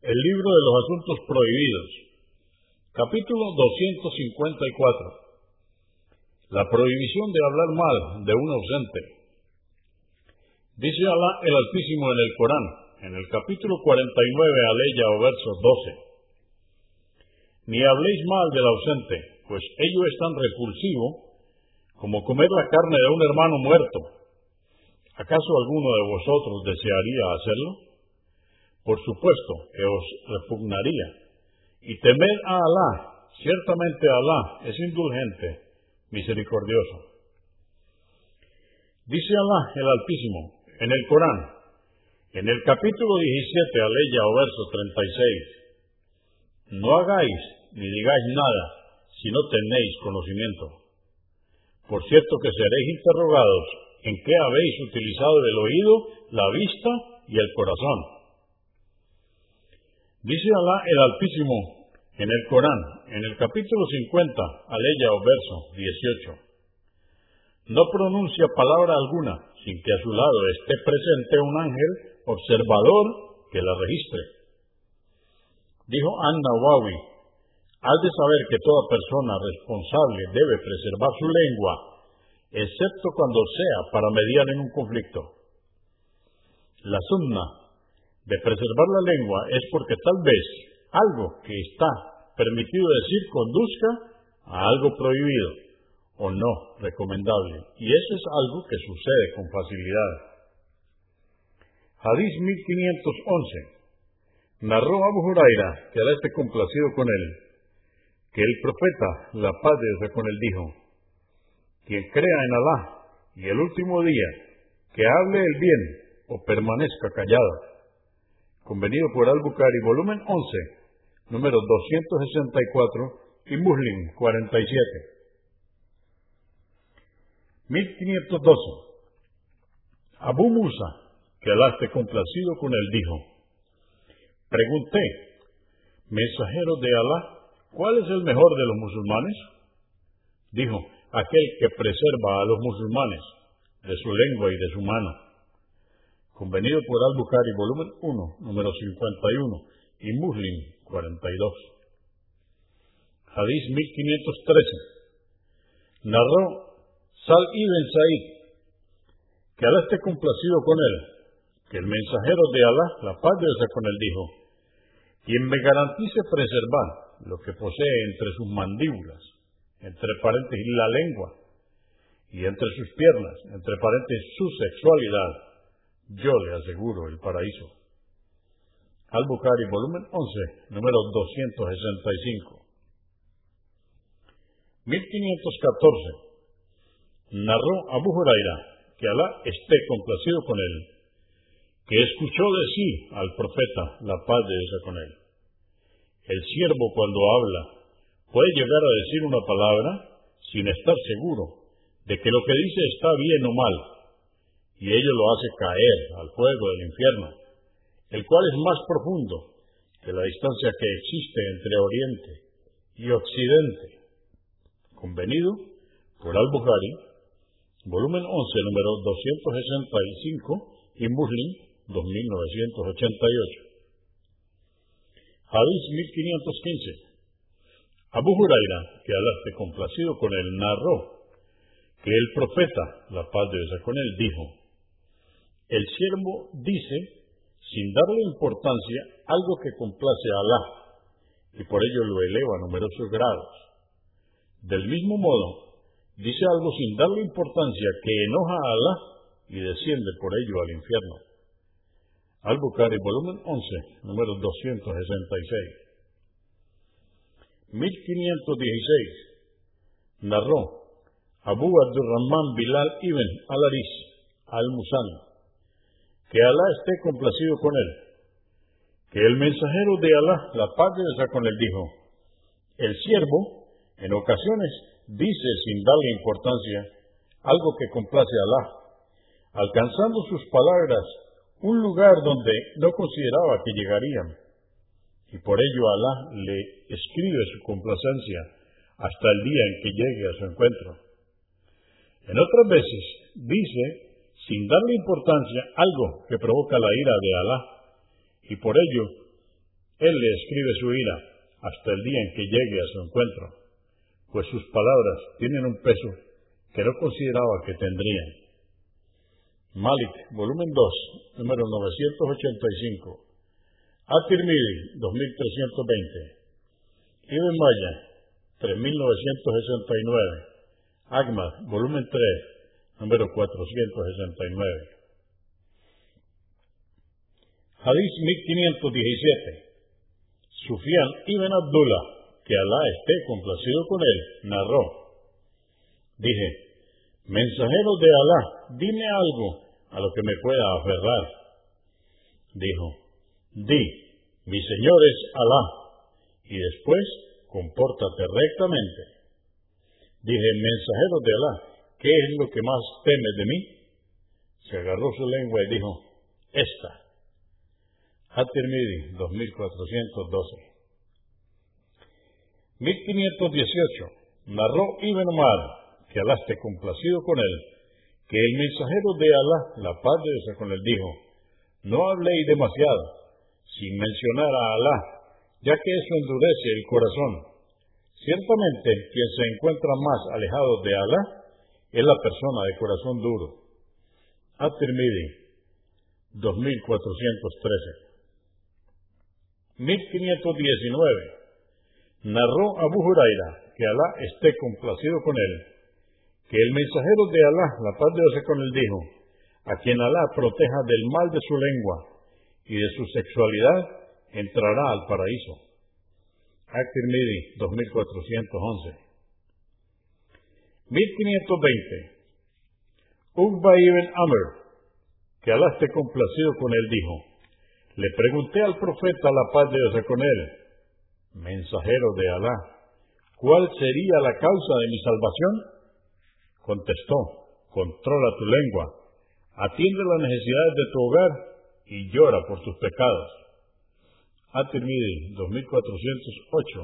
El libro de los asuntos prohibidos. Capítulo 254. La prohibición de hablar mal de un ausente. Dice Alá el Altísimo en el Corán, en el capítulo 49, aleya o verso 12. Ni habléis mal del ausente, pues ello es tan repulsivo como comer la carne de un hermano muerto. ¿Acaso alguno de vosotros desearía hacerlo? Por supuesto que os repugnaría. Y temed a Alá, ciertamente Alá es indulgente, misericordioso. Dice Alá el Altísimo en el Corán, en el capítulo 17, aleya o verso 36, no hagáis ni digáis nada si no tenéis conocimiento. Por cierto que seréis interrogados en qué habéis utilizado el oído, la vista y el corazón Dice Alá el Altísimo en el Corán, en el capítulo 50, aleya o verso 18. No pronuncia palabra alguna sin que a su lado esté presente un ángel observador que la registre. Dijo Anna Wawi, has de saber que toda persona responsable debe preservar su lengua, excepto cuando sea para mediar en un conflicto. La sunna de preservar la lengua es porque tal vez algo que está permitido decir conduzca a algo prohibido o no recomendable. Y eso es algo que sucede con facilidad. Hadís 1511. Narró Abu Huraira, que era este complacido con él, que el profeta, la paz de con él, dijo, quien crea en Alá y el último día, que hable el bien o permanezca callado convenido por Al-Bukhari, volumen 11, número 264 y Muslim 47. 1512. Abu Musa, que Alá esté complacido con él, dijo, Pregunté, mensajero de Alá, ¿cuál es el mejor de los musulmanes? Dijo, aquel que preserva a los musulmanes de su lengua y de su mano convenido por Al-Bukhari, volumen 1, número 51, y Muslim 42. Hadís 1513. Narró Sal ibn Said, que Alá esté complacido con él, que el mensajero de Alá, la paz de con él, dijo, quien me garantice preservar lo que posee entre sus mandíbulas, entre paréntesis la lengua, y entre sus piernas, entre paréntesis su sexualidad, yo le aseguro el paraíso. Al-Bukhari, volumen 11, número 265. 1514. Narró Abu Huraira, que Alá esté complacido con él, que escuchó de sí al profeta, la paz de Dios con él. El siervo cuando habla puede llegar a decir una palabra sin estar seguro de que lo que dice está bien o mal, y ello lo hace caer al fuego del infierno, el cual es más profundo que la distancia que existe entre Oriente y Occidente. Convenido por Al-Bukhari, volumen 11, número 265 y Muslim 2988. Hadith 1515. Abu Huraira, que Alá esté complacido con él, narró que el profeta, la paz de Dios con él, dijo, el siervo dice, sin darle importancia, algo que complace a Alá, y por ello lo eleva a numerosos grados. Del mismo modo, dice algo sin darle importancia que enoja a Alá y desciende por ello al infierno. Al-Bukhari, volumen 11, número 266. 1516. Narró Abu Abdurrahman Bilal ibn al-Aris al-Musan que Alá esté complacido con él. Que el mensajero de Alá, la paz de Dios con él, dijo, el siervo, en ocasiones, dice sin darle importancia algo que complace a Alá, alcanzando sus palabras un lugar donde no consideraba que llegarían. Y por ello Alá le escribe su complacencia hasta el día en que llegue a su encuentro. En otras veces dice sin darle importancia algo que provoca la ira de Alá, y por ello Él le escribe su ira hasta el día en que llegue a su encuentro, pues sus palabras tienen un peso que no consideraba que tendrían. Malik, volumen 2, número 985. At-Tirmidhi, 2320. Ibn Maya, 3969. Ahmad, volumen 3, número 469. Hadith 1517. Sufian ibn Abdullah, que Alá esté complacido con él, narró. Dije, mensajero de Alá, dime algo a lo que me pueda aferrar. Dijo, di, mi Señor es Alá, y después compórtate rectamente. Dije, mensajero de Alá, ¿qué es lo que más temes de mí? Se agarró su lengua y dijo, esta. At-Tirmidhi, 2412. 1518. Narró Ibn Omar, que Alá esté complacido con él, que el mensajero de Alá, la paz de Dios con él, dijo, no habléis demasiado, sin mencionar a Alá, ya que eso endurece el corazón. Ciertamente, quien se encuentra más alejado de Alá es la persona de corazón duro. At-Tirmidhi, 2413. 1519. Narró Abu Huraira, que Alá esté complacido con él, que el mensajero de Alá, la paz de Dios con él, dijo, a quien Alá proteja del mal de su lengua y de su sexualidad, entrará al paraíso. At-Tirmidhi 2411. 1520. Uqba ibn Amr, que Alá esté complacido con él, dijo, le pregunté al profeta, la paz de Dios con él, mensajero de Alá, ¿cuál sería la causa de mi salvación? Contestó, controla tu lengua, atiende las necesidades de tu hogar y llora por tus pecados. At-Tirmidhi 2408,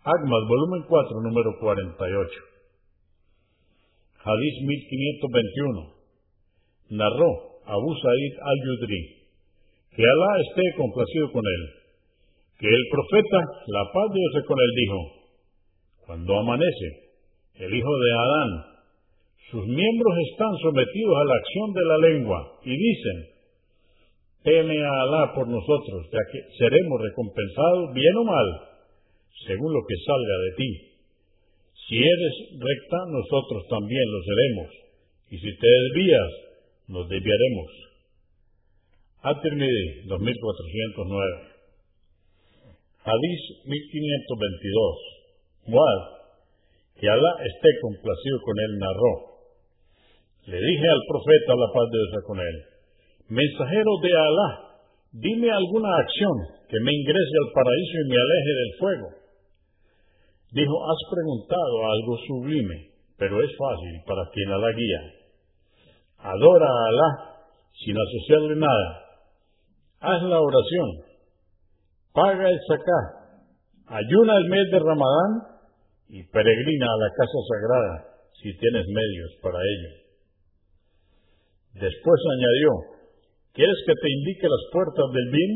Agmas, volumen 4, número 48. Hadith 1521. Narró Abu Sa'id al-Yudri que Alá esté complacido con él. Que el profeta, la paz de Dios con él, dijo, cuando amanece, el hijo de Adán, sus miembros están sometidos a la acción de la lengua y dicen, teme a Alá por nosotros, ya que seremos recompensados bien o mal, según lo que salga de ti. Si eres recta, nosotros también lo seremos, y si te desvías, nos desviaremos. At-Tirmidhi, 2409. Hadís 1522. Muad, que Alá esté complacido con él, narró. Le dije al profeta, la paz de Dios con él, mensajero de Alá, dime alguna acción que me ingrese al paraíso y me aleje del fuego. Dijo, has preguntado algo sublime, pero es fácil para quien Alá guía. Adora a Alá sin asociarle nada haz la oración, paga el sacá, ayuna el mes de Ramadán y peregrina a la casa sagrada si tienes medios para ello. Después añadió, ¿quieres que te indique las puertas del bien?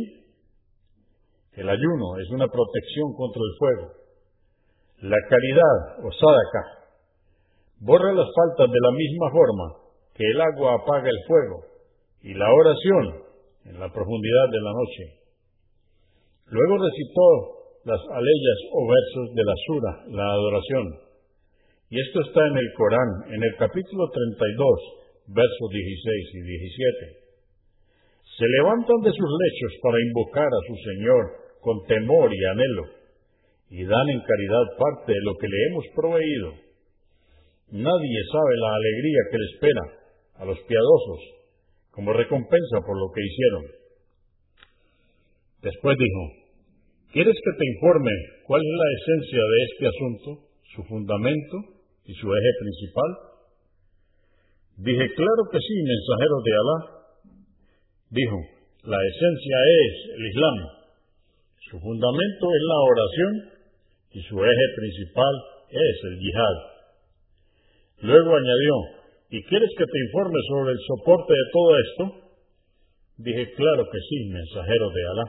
El ayuno es una protección contra el fuego. La caridad o sadaka borra las faltas de la misma forma que el agua apaga el fuego y la oración en la profundidad de la noche. Luego recitó las aleyas o versos de la sura, la adoración. Y esto está en el Corán, en el capítulo 32, versos 16 y 17. Se levantan de sus lechos para invocar a su Señor con temor y anhelo, y dan en caridad parte de lo que le hemos proveído. Nadie sabe la alegría que le espera a los piadosos como recompensa por lo que hicieron. Después dijo, ¿quieres que te informe cuál es la esencia de este asunto, su fundamento y su eje principal? Dije, claro que sí, mensajero de Alá. Dijo, la esencia es el Islam, su fundamento es la oración y su eje principal es el yihad. Luego añadió, ¿Y quieres que te informe sobre el soporte de todo esto? Dije, claro que sí, mensajero de Alá.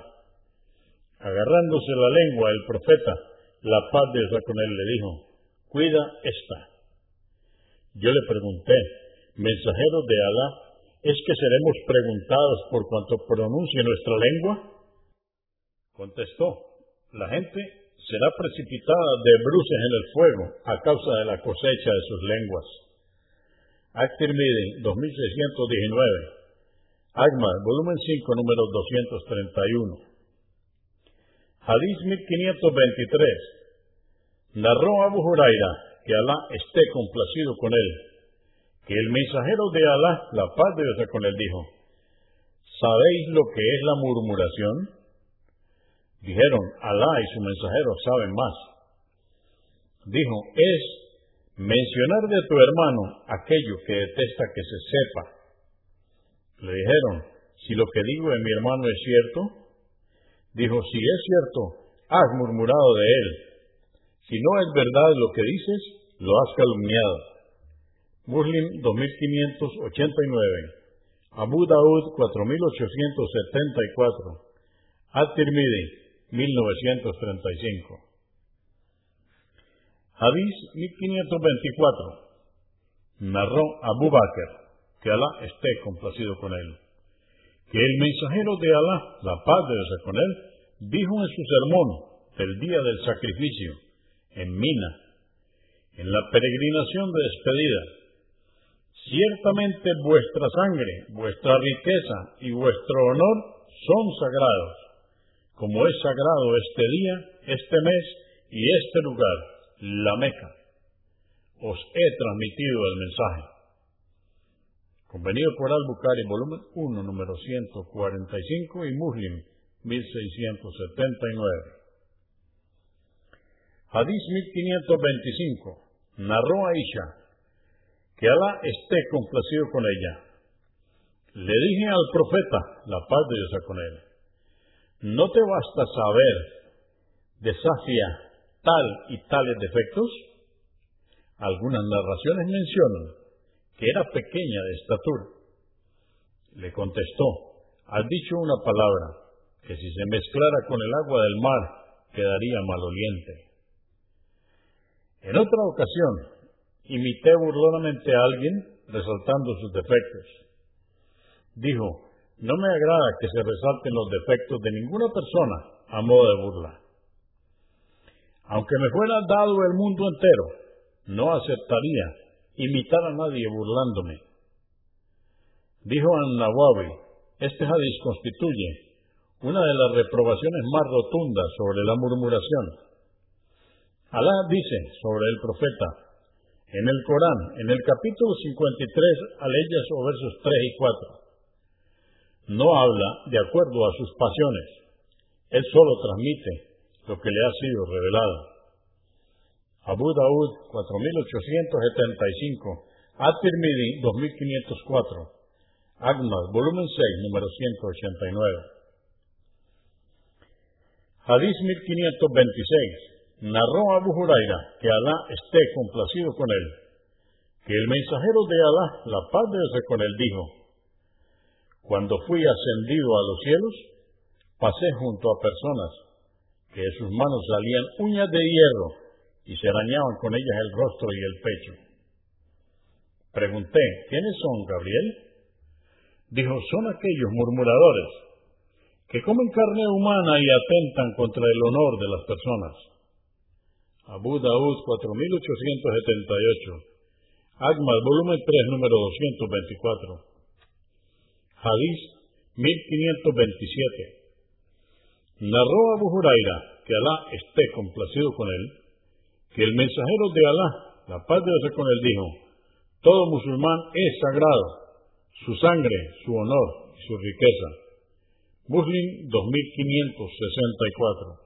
agarrándose la lengua el profeta, la paz de Dios con él, le dijo, cuida esta. Yo le pregunté, mensajero de Alá, ¿es que seremos preguntados por cuanto pronuncie nuestra lengua? Contestó, la gente será precipitada de bruces en el fuego a causa de la cosecha de sus lenguas. Actirmidi, 2619. Agmar, volumen 5, número 231. Hadís 1523. Narró Abu Huraira, que Alá esté complacido con él, que el mensajero de Alá, la paz de Dios con él, dijo, ¿sabéis lo que es la murmuración? Dijeron, Alá y su mensajero saben más. Dijo, es mencionar de tu hermano aquello que detesta que se sepa le dijeron, si lo que digo de mi hermano es cierto, dijo, si es cierto, has murmurado de él. Si no es verdad lo que dices, lo has calumniado. Muslim 2589, Abu Daud 4874, At-Tirmidhi 1935. Hadís 1524, narró Abu Bakr que Alá esté complacido con él. Que el mensajero de Alá, la paz de Dios con él, dijo en su sermón del día del sacrificio, en Mina, en la peregrinación de despedida, ciertamente vuestra sangre, vuestra riqueza y vuestro honor son sagrados, como es sagrado este día, este mes y este lugar, la Meca. Os he transmitido el mensaje. Convenido por Al-Bukhari, volumen 1, número 145 y Muslim, 1679. Hadís 1525. Narró a Isha, que Alá esté complacido con ella. Le dije al profeta, la paz de Dios con él, ¿no te basta saber, desafía tal y tales defectos? Algunas narraciones mencionan que era pequeña de estatura. Le contestó, has dicho una palabra, que si se mezclara con el agua del mar quedaría maloliente. En otra ocasión, imité burlonamente a alguien resaltando sus defectos. Dijo, no me agrada que se resalten los defectos de ninguna persona a modo de burla. Aunque me fuera dado el mundo entero, no aceptaría imitar a nadie burlándome. Dijo An-Nawawi, este hadith constituye una de las reprobaciones más rotundas sobre la murmuración. Alá dice sobre el profeta, en el Corán, en el capítulo 53, aleyas o versos 3 y 4, no habla de acuerdo a sus pasiones, él solo transmite lo que le ha sido revelado. Abu Daud 4875, At-Tirmidhi 2504, Agmas, volumen 6, número 189. Hadís 1526. Narró Abu Huraira que Alá esté complacido con él, que el mensajero de Alá, la paz de con él, dijo, cuando fui ascendido a los cielos, pasé junto a personas que de sus manos salían uñas de hierro y se arañaban con ellas el rostro y el pecho. Pregunté, ¿quiénes son, Gabriel? Dijo, son aquellos murmuradores que comen carne humana y atentan contra el honor de las personas. Abu Daud 4878. Agmas, volumen 3, número 224. Hadís 1527. Narró Abu Huraira, que Alá esté complacido con él, que el mensajero de Alá, la paz de Dios con él, dijo, todo musulmán es sagrado, su sangre, su honor y su riqueza. Muslim 2564.